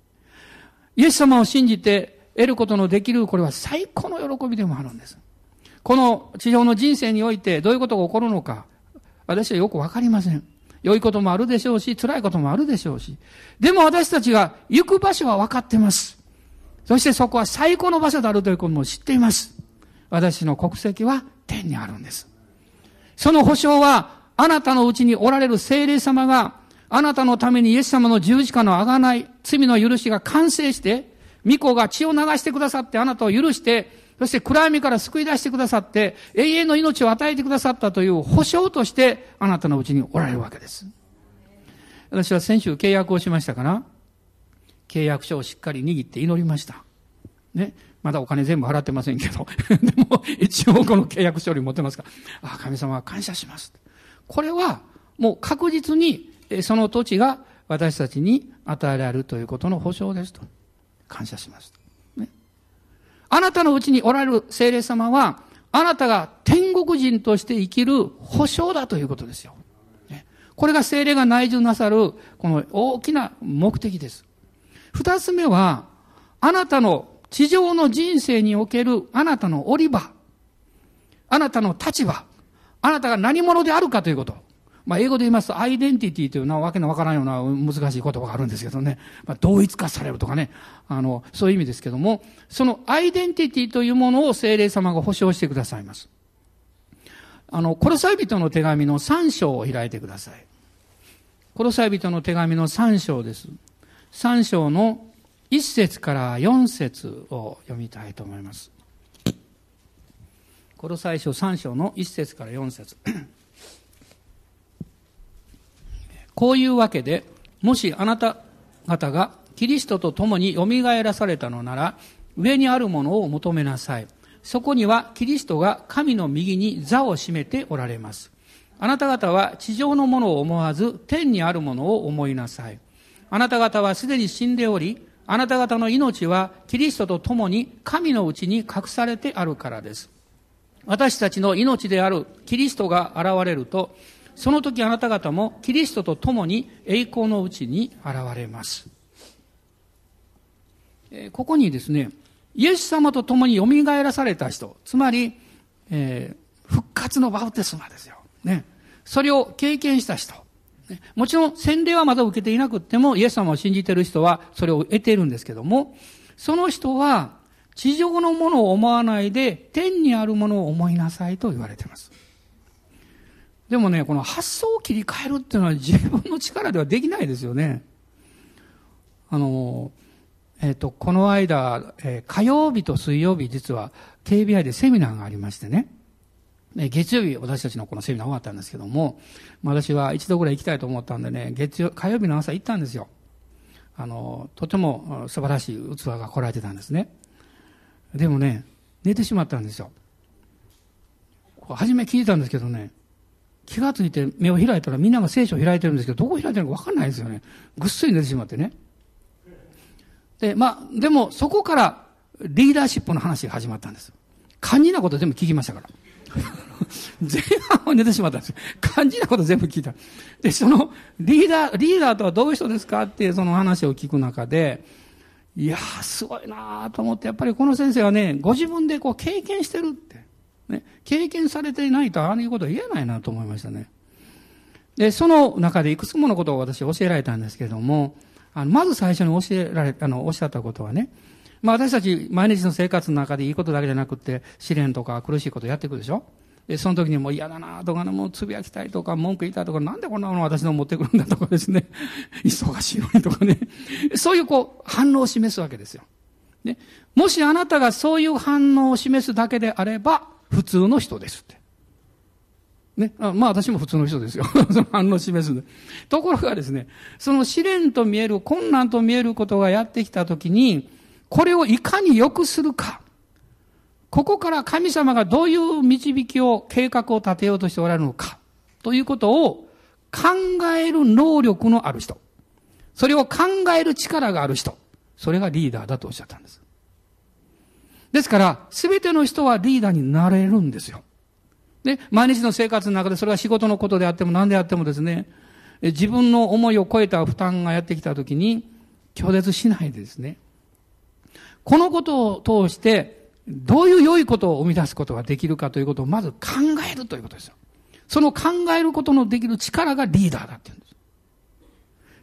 イエス様を信じて得ることのできる、これは最高の喜びでもあるんです。この地上の人生においてどういうことが起こるのか、私はよくわかりません。良いこともあるでしょうし、辛いこともあるでしょうし。でも私たちが行く場所は分かってます。そしてそこは最高の場所であるということも知っています。私の国籍は天にあるんです。その保証はあなたのうちにおられる聖霊様が、あなたのためにイエス様の十字架のあがない、罪の許しが完成して、御子が血を流してくださってあなたを許して、そして暗闇から救い出してくださって、永遠の命を与えてくださったという保証として、あなたのうちにおられるわけです。私は先週契約をしましたから、契約書をしっかり握って祈りました。ね？まだお金全部払ってませんけど。*laughs* でも、一応この契約書に持ってますから、あ、神様は感謝します。これは、もう確実に、その土地が私たちに与えられるということの保証ですと。感謝します。ね。あなたのうちにおられる聖霊様は、あなたが天国人として生きる保証だということですよ。ね、これが聖霊が内住なさる、この大きな目的です。二つ目は、あなたの地上の人生におけるあなたの降り場、あなたの立場、あなたが何者であるかということ。まあ、英語で言いますと、アイデンティティというのはわけのわからんような難しい言葉があるんですけどね。まあ、同一化されるとかね。あの、そういう意味ですけども、そのアイデンティティというものを精霊様が保証してくださいます。あの、コロサイ人の手紙の3章を開いてください。コロサイ人の手紙の3章です。3章の1節から4節を読みたいと思います。コロサイ書3章の1節から4節 *coughs* こういうわけで、もしあなた方がキリストと共によみがえらされたのなら、上にあるものを求めなさい。そこにはキリストが神の右に座を占めておられます。あなた方は地上のものを思わず天にあるものを思いなさい。あなた方はすでに死んでおり、あなた方の命はキリストと共に神のうちに隠されてあるからです。私たちの命であるキリストが現れると、その時あなた方もキリストと共に栄光のうちに現れます。ここにですね、イエス様と共に蘇らされた人、つまり、えー、復活のバウテスマですよ。ね。それを経験した人。もちろん洗礼はまだ受けていなくっても、イエス様を信じている人はそれを得ているんですけども、その人は地上のものを思わないで天にあるものを思いなさいと言われています。でもね、この発想を切り替えるっていうのは自分の力ではできないですよね。あの、えっ、ー、と、この間、えー、火曜日と水曜日、実は KBI でセミナーがありましてね。月曜日、私たちのこのセミナー終わったんですけども、私は一度ぐらい行きたいと思ったんでね、月曜、火曜日の朝行ったんですよ。あの、とても素晴らしい器が来られてたんですね。でもね、寝てしまったんですよ。初め聞いたんですけどね、気がついて目を開いたらみんなが聖書を開いてるんですけど、どこ開いてるのか分かんないですよね。ぐっすり寝てしまってね。で、まあ、でもそこからリーダーシップの話が始まったんです。肝心なこと全部聞きましたから。*laughs* 前半は寝てしまったんですよ。肝心なこと全部聞いた。で、そのリーダー、リーダーとはどういう人ですかってその話を聞く中で、いやー、すごいなーと思って、やっぱりこの先生はね、ご自分でこう経験してるって。ね、経験されていないとああいうことは言えないなと思いましたね。で、その中でいくつものことを私教えられたんですけれども、あの、まず最初に教えられ、あの、おっしゃったことはね、まあ私たち毎日の生活の中でいいことだけじゃなくて、試練とか苦しいことやっていくでしょで、その時にもう嫌だなとかね、もうつぶやきたいとか、文句言いたいとか、なんでこんなもの私の持ってくるんだとかですね、*laughs* 忙しいのにとかね、そういうこう、反応を示すわけですよ。ね、もしあなたがそういう反応を示すだけであれば、普通の人ですって。ね。あまあ私も普通の人ですよ。*laughs* その反応を示すところがですね、その試練と見える、困難と見えることがやってきたときに、これをいかに良くするか。ここから神様がどういう導きを、計画を立てようとしておられるのか。ということを考える能力のある人。それを考える力がある人。それがリーダーだとおっしゃったんです。ですから、すべての人はリーダーになれるんですよ。で、毎日の生活の中でそれは仕事のことであっても何であってもですね、自分の思いを超えた負担がやってきたときに、拒絶しないでですね。このことを通して、どういう良いことを生み出すことができるかということをまず考えるということですよ。その考えることのできる力がリーダーだって言うんです。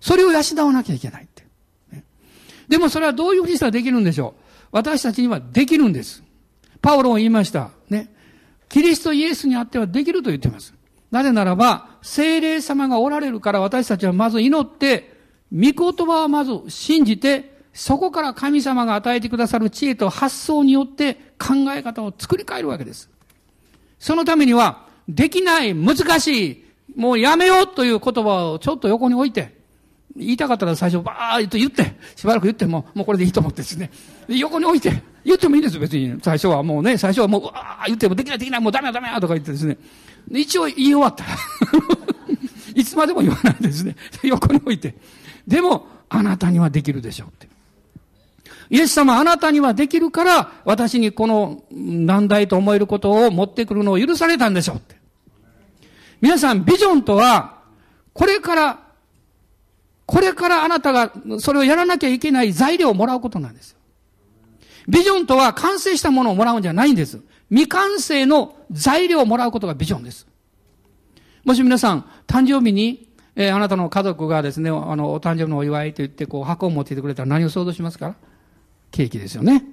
それを養わなきゃいけないって。でもそれはどういうふうにしたらできるんでしょう私たちにはできるんです。パウロも言いました。ね。キリストイエスにあってはできると言っています。なぜならば、精霊様がおられるから私たちはまず祈って、御言葉をまず信じて、そこから神様が与えてくださる知恵と発想によって考え方を作り変えるわけです。そのためには、できない、難しい、もうやめようという言葉をちょっと横に置いて、言いたかったら最初バーッと言って、しばらく言っても、もうこれでいいと思ってですね。横に置いて、言ってもいいです別に。最初はもうね、最初はもう、ああ、言ってもできないできない、もうダメだダメだとか言ってですね。一応言い終わったら *laughs* いつまでも言わないですね。横に置いて。でも、あなたにはできるでしょうって。イエス様あなたにはできるから、私にこの難題と思えることを持ってくるのを許されたんでしょうって。皆さん、ビジョンとは、これから、これからあなたがそれをやらなきゃいけない材料をもらうことなんです。ビジョンとは完成したものをもらうんじゃないんです。未完成の材料をもらうことがビジョンです。もし皆さん、誕生日に、えー、あなたの家族がですね、あの、お誕生日のお祝いと言って、こう、箱を持っていてくれたら何を想像しますか？ケーキですよね。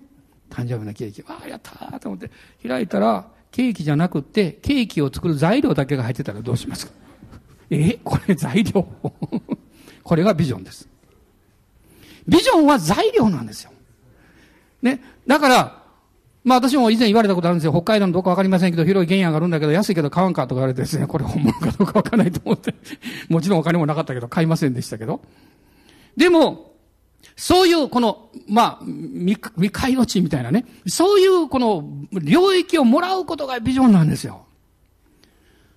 誕生日のケーキ。ああ、やったーと思って、開いたら、ケーキじゃなくて、ケーキを作る材料だけが入ってたらどうしますか？*laughs* え？これ材料？*laughs* これがビジョンです。ビジョンは材料なんですよ。ね？だから、まあ私も以前言われたことあるんですよ。北海道のどこかわかりませんけど、広い原野があるんだけど、安いけど買わんかとか言われてですね、これ本物かどうかわからないと思って、*laughs* もちろんお金もなかったけど、買いませんでしたけど。でも、そういうこの、まあ、未未開の地みたいなね、そういうこの領域をもらうことがビジョンなんですよ。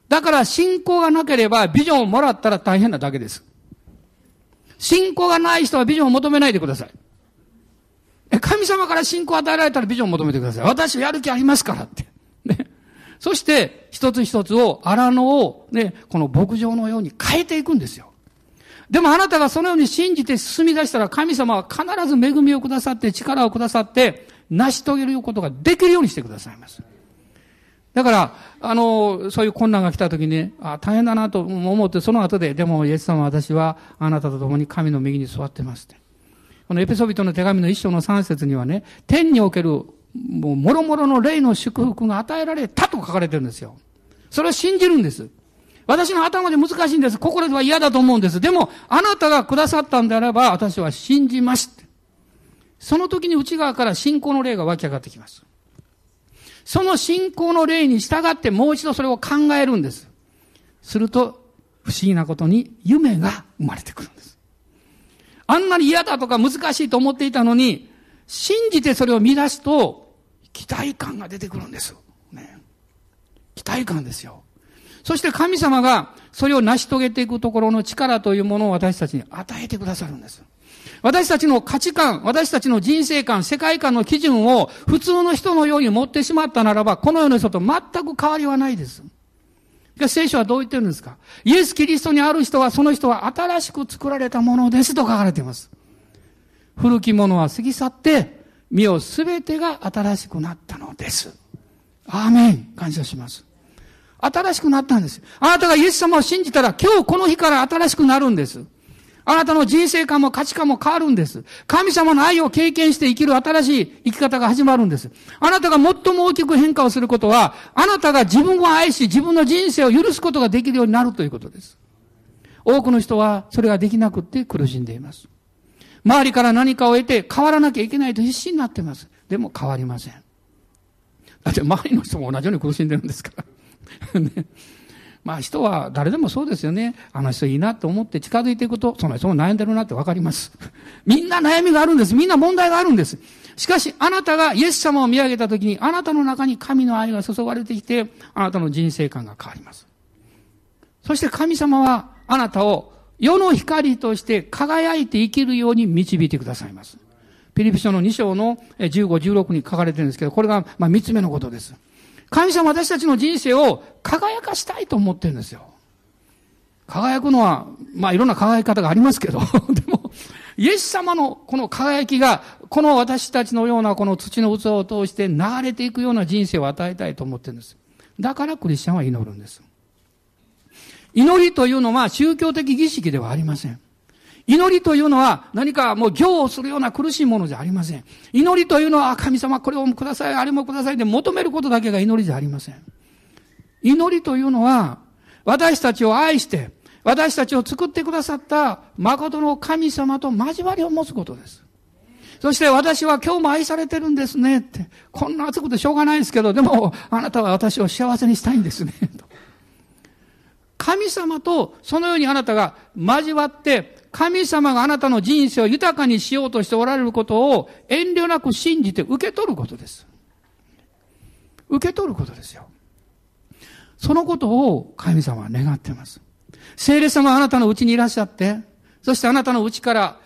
だから信仰がなければビジョンをもらったら大変なだけです。信仰がない人はビジョンを求めないでください。神様から信仰を与えられたらビジョンを求めてください。私やる気ありますからって。ね。そして、一つ一つを、荒野を、ね、この牧場のように変えていくんですよ。でもあなたがそのように信じて進み出したら神様は必ず恵みをくださって力をくださって成し遂げることができるようにしてくださいます。だから、あの、そういう困難が来た時にね、あ大変だなと思って、その後で、でもイエス様私はあなたと共に神の右に座ってますって。このエペソビトの手紙の一章の三節にはね、天における、もう、もろもろの霊の祝福が与えられたと書かれてるんですよ。それを信じるんです。私の頭で難しいんです。心では嫌だと思うんです。でも、あなたがくださったんであれば、私は信じます。その時に内側から信仰の霊が湧き上がってきます。その信仰の霊に従ってもう一度それを考えるんです。すると、不思議なことに夢が生まれてくるんです。あんなに嫌だとか難しいと思っていたのに、信じてそれを見出すと、期待感が出てくるんです。ね。期待感ですよ。そして神様がそれを成し遂げていくところの力というものを私たちに与えてくださるんです。私たちの価値観、私たちの人生観、世界観の基準を普通の人のように持ってしまったならば、この世の人と全く変わりはないです。しかし聖書はどう言ってるんですか？イエス・キリストにある人は、その人は新しく作られたものですと書かれています。古きものは過ぎ去って、身をすべてが新しくなったのです。アーメン感謝します。新しくなったんです。あなたがイエス様を信じたら、今日この日から新しくなるんです。あなたの人生観も価値観も変わるんです。神様の愛を経験して生きる新しい生き方が始まるんです。あなたが最も大きく変化をすることは、あなたが自分を愛し、自分の人生を許すことができるようになるということです。多くの人はそれができなくって苦しんでいます。周りから何かを得て変わらなきゃいけないと必死になっています。でも変わりません。だって周りの人も同じように苦しんでるんですから。ね *laughs* まあ人は誰でもそうですよね。あの人いいなと思って近づいていくと、その人も悩んでるなってわかります。*laughs* みんな悩みがあるんです。みんな問題があるんです。しかし、あなたがイエス様を見上げたときに、あなたの中に神の愛が注がれてきて、あなたの人生観が変わります。そして神様は、あなたを世の光として輝いて生きるように導いてくださいます。ピリピ書の2章の15、16に書かれてるんですけど、これが、まあ、3つ目のことです。神様私たちの人生を輝かしたいと思ってるんですよ。輝くのは、まあいろんな輝き方がありますけど、*laughs* でも、イエス様のこの輝きが、この私たちのようなこの土の器を通して流れていくような人生を与えたいと思ってるんです。だからクリスチャンは祈るんです。祈りというのは宗教的儀式ではありません。祈りというのは何かもう行をするような苦しいものじゃありません。祈りというのは神様これをください、あれもくださいで求めることだけが祈りじゃありません。祈りというのは私たちを愛して、私たちを作ってくださった誠の神様と交わりを持つことです。そして私は今日も愛されてるんですねって。こんな熱くてしょうがないんですけど、でもあなたは私を幸せにしたいんですね。神様とそのようにあなたが交わって、神様があなたの人生を豊かにしようとしておられることを遠慮なく信じて受け取ることです。受け取ることですよ。そのことを神様は願っています。聖霊様はあなたのうちにいらっしゃって、そしてあなたのうちから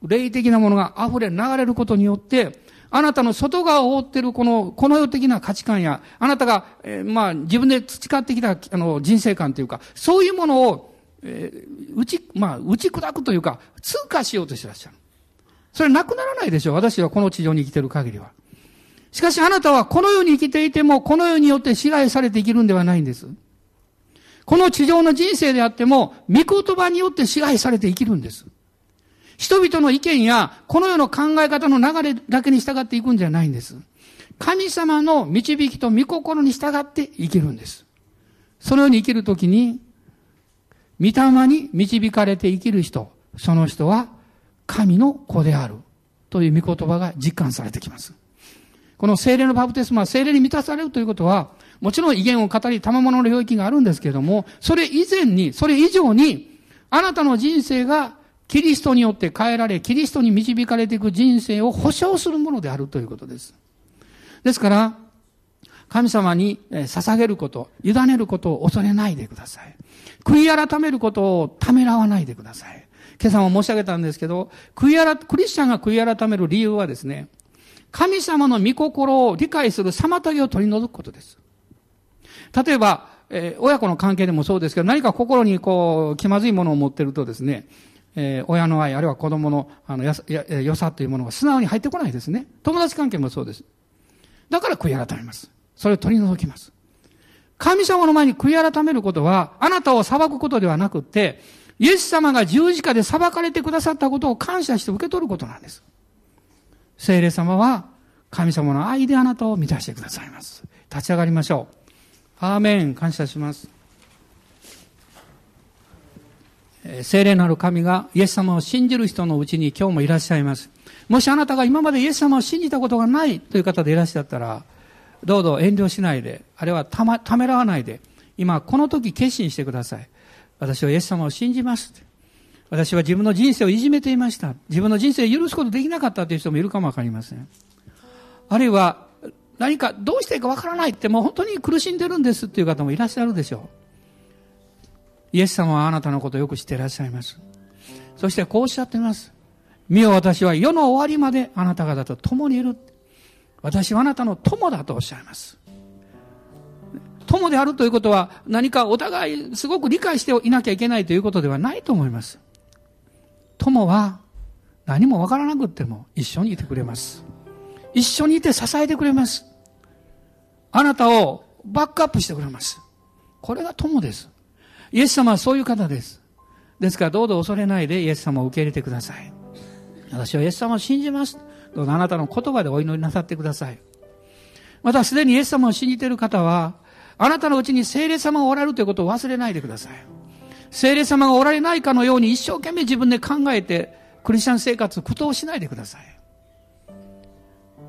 霊的なものが溢れ流れることによって、あなたの外側を覆っているこの、この世的な価値観や、あなたが、えー、まあ、自分で培ってきた、あの、人生観というか、そういうものを、えー、打ち、まあ、打ち砕くというか、通過しようとしてらっしゃる。それなくならないでしょう。私はこの地上に生きてる限りは。しかしあなたはこの世に生きていても、この世によって支配されて生きるんではないんです。この地上の人生であっても、御言葉によって支配されて生きるんです。人々の意見や、この世の考え方の流れだけに従っていくんじゃないんです。神様の導きと御心に従って生きるんです。そのように生きるときに、御霊に導かれて生きる人、その人は神の子であるという御言葉が実感されてきます。この精霊のバプテスマは精霊に満たされるということは、もちろん威厳を語り、賜物の領域があるんですけれども、それ以前に、それ以上に、あなたの人生がキリストによって変えられ、キリストに導かれていく人生を保証するものであるということです。ですから、神様に捧げること、委ねることを恐れないでください。悔い改めることをためらわないでください。今朝も申し上げたんですけど、悔い改、クリスチャンが悔い改める理由はですね、神様の御心を理解する妨げを取り除くことです。例えば、えー、親子の関係でもそうですけど、何か心にこう、気まずいものを持ってるとですね、えー、親の愛、あるいは子供の、あの、や、良さというものが素直に入ってこないですね。友達関係もそうです。だから悔い改めます。それを取り除きます。神様の前に悔い改めることは、あなたを裁くことではなくて、イエス様が十字架で裁かれてくださったことを感謝して受け取ることなんです。聖霊様は、神様の愛であなたを満たしてくださいます。立ち上がりましょう。アーメン。感謝します。聖霊なる神がイエス様を信じる人のうちに今日もいらっしゃいます。もしあなたが今までイエス様を信じたことがないという方でいらっしゃったら、どうぞ遠慮しないで、あるいはた,、ま、ためらわないで、今この時決心してください。私はイエス様を信じます。私は自分の人生をいじめていました。自分の人生を許すことできなかったという人もいるかもわかりません。あるいは、何かどうしていいかわからないってもう本当に苦しんでるんですっていう方もいらっしゃるでしょう。イエス様はあなたのことをよく知っていらっしゃいます。そしてこうおっしゃっています。見よ私は世の終わりまであなた方と共にいる。私はあなたの友だとおっしゃいます。友であるということは何かお互いすごく理解していなきゃいけないということではないと思います。友は何もわからなくっても一緒にいてくれます。一緒にいて支えてくれます。あなたをバックアップしてくれます。これが友です。イエス様はそういう方です。ですからどうぞ恐れないでイエス様を受け入れてください。私はイエス様を信じます。どうぞあなたの言葉でお祈りなさってください。またすでにイエス様を信じている方は、あなたのうちに聖霊様がおられるということを忘れないでください。聖霊様がおられないかのように一生懸命自分で考えて、クリスチャン生活苦闘しないでください。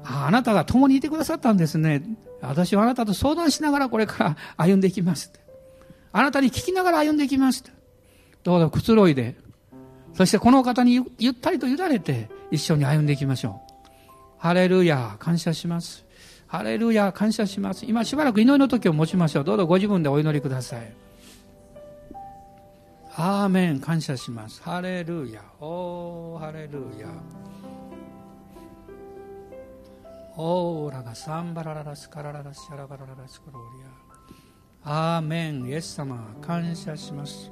ああなたが共にいてくださったんですね。私はあなたと相談しながらこれから *laughs* 歩んでいきます。あなたに聞きながら歩んでいきます。どうぞくつろいで、そしてこの方にゆったりと委ねて一緒に歩んでいきましょう。ハレルヤ、感謝します。ハレルヤ、感謝します。今しばらく祈りの時を持ちましょう。どうぞご自分でお祈りください。アーメン、感謝します。ハレルヤ、おー、ハレルヤ。オーラがサンバラララスカラララシャラバラララスクローリア。アーメンイエス様感謝します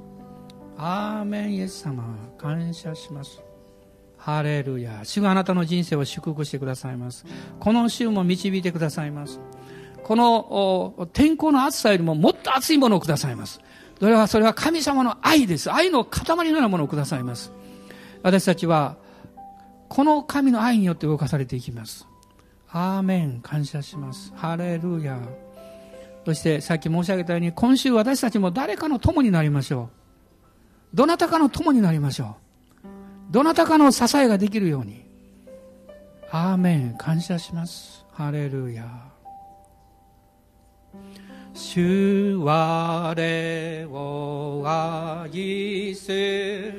アーメンイエス様感謝しますハレルヤ。主があなたの人生を祝福してくださいます。この週も導いてくださいます。この天候の暑さよりももっと暑いものをくださいます。それはそれは神様の愛です。愛の塊のようなものをくださいます。私たちはこの神の愛によって動かされていきます。アーメン。感謝します。ハレルヤ。そしてさっき申し上げたように今週私たちも誰かの友になりましょう。どなたかの友になりましょう。どなたかの支えができるように。アーメン。感謝します。ハレルヤ。主我を愛す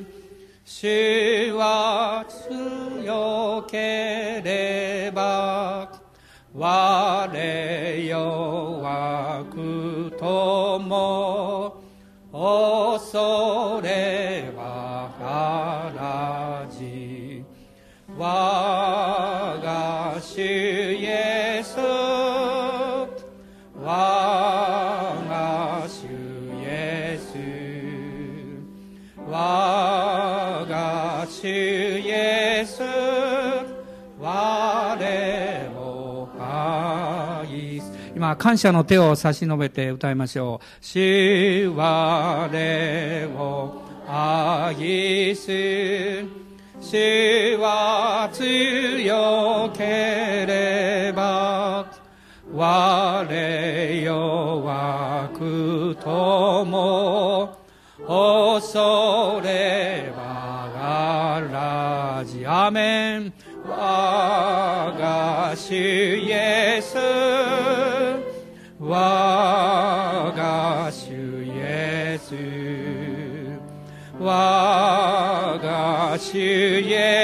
主は強ければ我弱愛す今感謝の手を差し伸べて歌いましょう「主我を愛す」主は強ければ我弱くとも恐ればがらじアメン。我が主イエ主イエス我